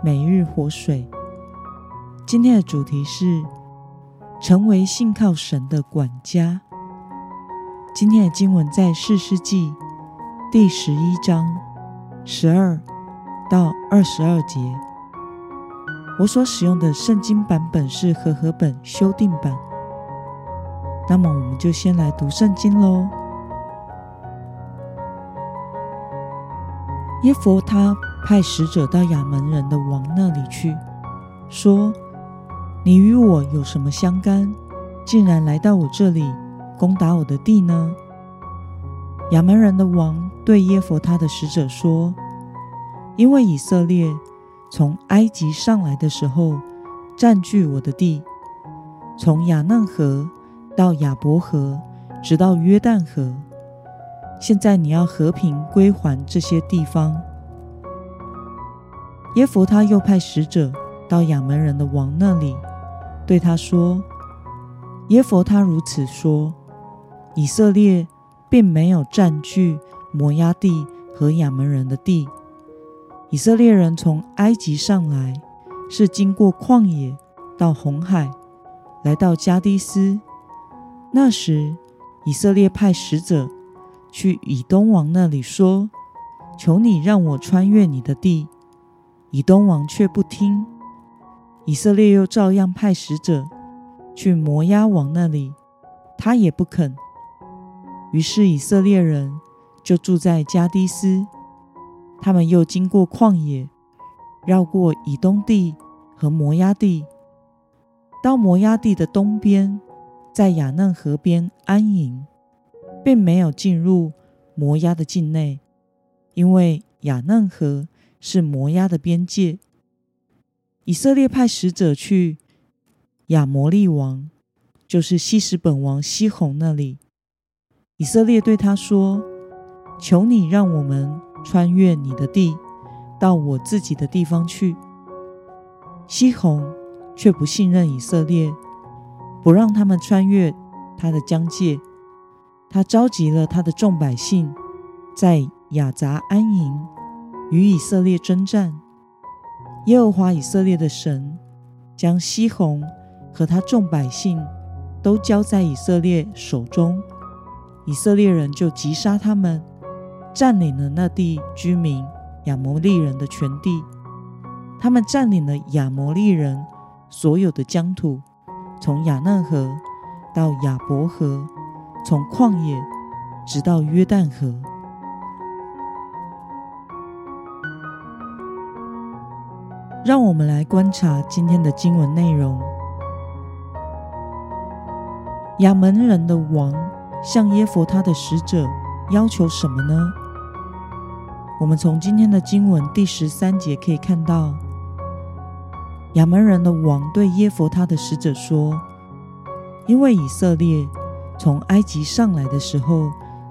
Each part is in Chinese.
每日活水，今天的主题是成为信靠神的管家。今天的经文在四世纪第十一章十二到二十二节。我所使用的圣经版本是和合本修订版。那么，我们就先来读圣经喽。耶佛他。派使者到亚门人的王那里去，说：“你与我有什么相干？竟然来到我这里攻打我的地呢？”亚门人的王对耶佛他的使者说：“因为以色列从埃及上来的时候，占据我的地，从亚嫩河到亚伯河，直到约旦河。现在你要和平归还这些地方。”耶弗他又派使者到亚门人的王那里，对他说：“耶弗他如此说，以色列并没有占据摩押地和亚门人的地。以色列人从埃及上来，是经过旷野到红海，来到加迪斯。那时，以色列派使者去以东王那里说：‘求你让我穿越你的地。’”以东王却不听，以色列又照样派使者去摩押王那里，他也不肯。于是以色列人就住在加迪斯。他们又经过旷野，绕过以东地和摩押地，到摩押地的东边，在亚嫩河边安营，并没有进入摩押的境内，因为亚嫩河。是摩押的边界。以色列派使者去亚摩利王，就是西什本王西宏那里。以色列对他说：“求你让我们穿越你的地，到我自己的地方去。”西宏却不信任以色列，不让他们穿越他的疆界。他召集了他的众百姓，在雅杂安营。与以色列征战，耶和华以色列的神将西宏和他众百姓都交在以色列手中，以色列人就击杀他们，占领了那地居民亚摩利人的全地。他们占领了亚摩利人所有的疆土，从亚嫩河到亚伯河，从旷野直到约旦河。让我们来观察今天的经文内容。亚门人的王向耶佛他的使者要求什么呢？我们从今天的经文第十三节可以看到，亚门人的王对耶佛他的使者说：“因为以色列从埃及上来的时候，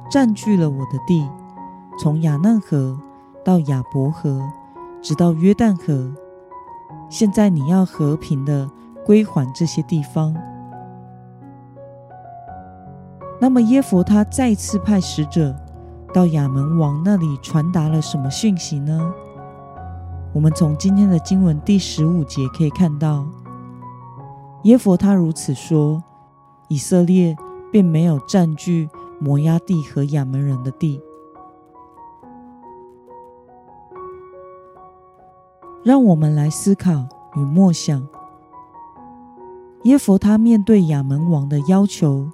占据了我的地，从亚嫩河到亚伯河，直到约旦河。”现在你要和平的归还这些地方。那么耶佛他再次派使者到亚门王那里传达了什么讯息呢？我们从今天的经文第十五节可以看到，耶佛他如此说：以色列并没有占据摩押地和亚门人的地。让我们来思考与默想，耶佛他面对亚门王的要求，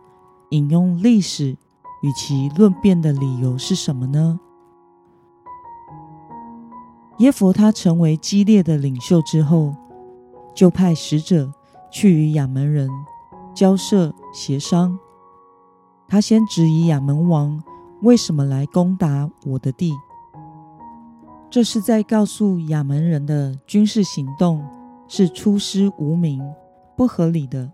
引用历史与其论辩的理由是什么呢？耶佛他成为激烈的领袖之后，就派使者去与亚门人交涉协商。他先质疑亚门王为什么来攻打我的地。这是在告诉亚门人的军事行动是出师无名、不合理的；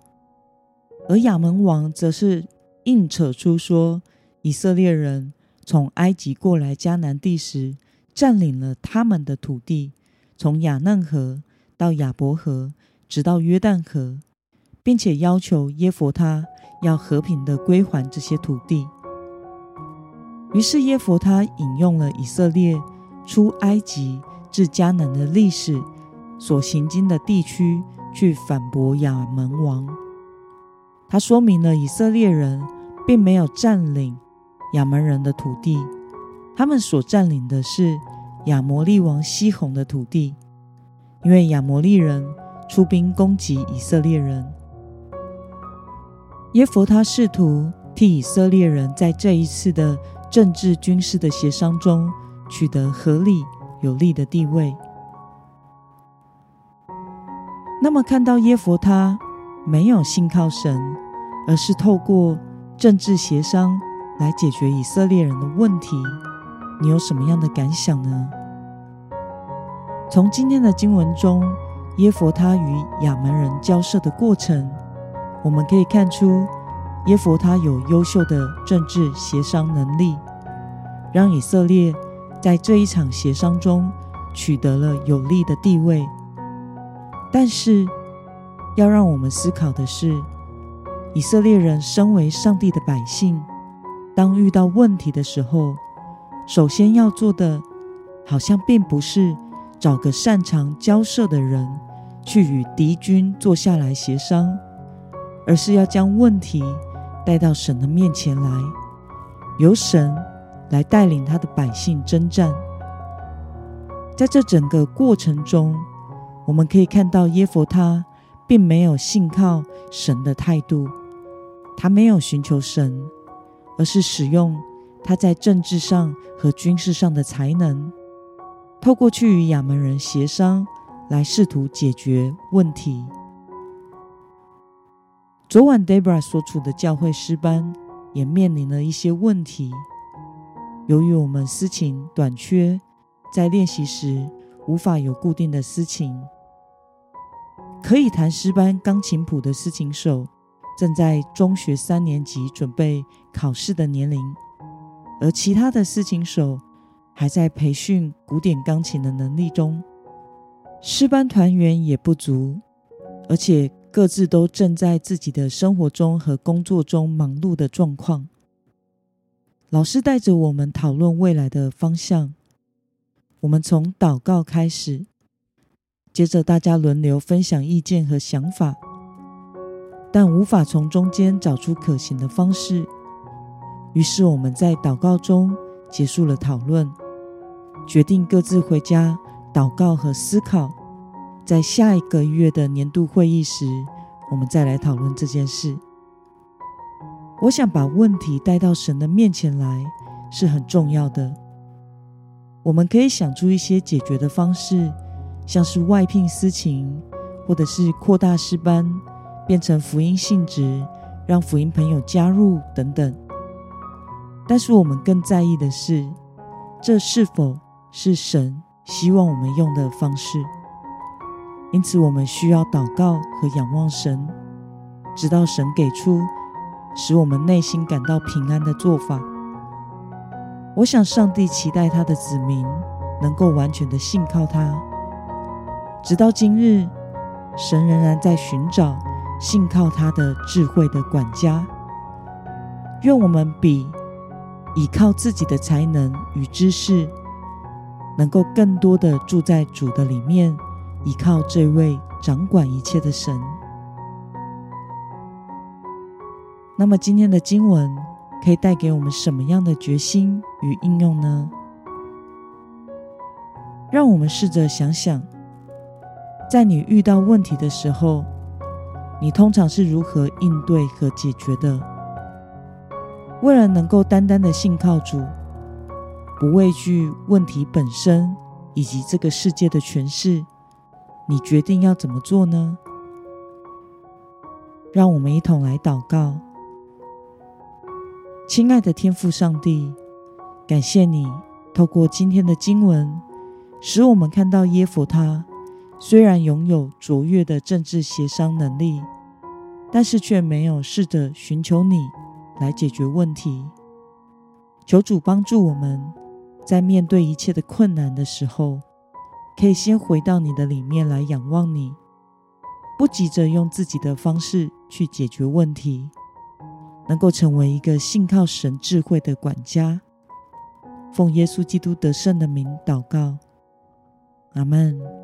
而亚门王则是硬扯出说，以色列人从埃及过来迦南地时，占领了他们的土地，从亚嫩河到亚伯河，直到约旦河，并且要求耶佛他要和平的归还这些土地。于是耶佛他引用了以色列出埃及至迦南的历史所行经的地区，去反驳亚门王。他说明了以色列人并没有占领亚门人的土地，他们所占领的是亚摩利王西宏的土地，因为亚摩利人出兵攻击以色列人。耶佛他试图替以色列人在这一次的。政治军事的协商中取得合理有利的地位。那么，看到耶佛他没有信靠神，而是透过政治协商来解决以色列人的问题，你有什么样的感想呢？从今天的经文中，耶佛他与亚门人交涉的过程，我们可以看出。耶佛他有优秀的政治协商能力，让以色列在这一场协商中取得了有利的地位。但是，要让我们思考的是，以色列人身为上帝的百姓，当遇到问题的时候，首先要做的，好像并不是找个擅长交涉的人去与敌军坐下来协商，而是要将问题。带到神的面前来，由神来带领他的百姓征战。在这整个过程中，我们可以看到耶佛他并没有信靠神的态度，他没有寻求神，而是使用他在政治上和军事上的才能，透过去与亚门人协商，来试图解决问题。昨晚 Debra 所处的教会诗班也面临了一些问题。由于我们司琴短缺，在练习时无法有固定的司琴。可以弹诗班钢琴谱的司琴手正在中学三年级准备考试的年龄，而其他的司琴手还在培训古典钢琴的能力中。诗班团员也不足，而且。各自都正在自己的生活中和工作中忙碌的状况。老师带着我们讨论未来的方向。我们从祷告开始，接着大家轮流分享意见和想法，但无法从中间找出可行的方式。于是我们在祷告中结束了讨论，决定各自回家祷告和思考。在下一个月的年度会议时，我们再来讨论这件事。我想把问题带到神的面前来是很重要的。我们可以想出一些解决的方式，像是外聘私情，或者是扩大师班，变成福音性质，让福音朋友加入等等。但是我们更在意的是，这是否是神希望我们用的方式。因此，我们需要祷告和仰望神，直到神给出使我们内心感到平安的做法。我想，上帝期待他的子民能够完全的信靠他。直到今日，神仍然在寻找信靠他的智慧的管家。愿我们比依靠自己的才能与知识，能够更多的住在主的里面。依靠这位掌管一切的神。那么，今天的经文可以带给我们什么样的决心与应用呢？让我们试着想想，在你遇到问题的时候，你通常是如何应对和解决的？为了能够单单的信靠主，不畏惧问题本身以及这个世界的权势。你决定要怎么做呢？让我们一同来祷告，亲爱的天父上帝，感谢你透过今天的经文，使我们看到耶佛他虽然拥有卓越的政治协商能力，但是却没有试着寻求你来解决问题。求主帮助我们，在面对一切的困难的时候，可以先回到你的里面来仰望你，不急着用自己的方式去解决问题，能够成为一个信靠神智慧的管家。奉耶稣基督得胜的名祷告，阿门。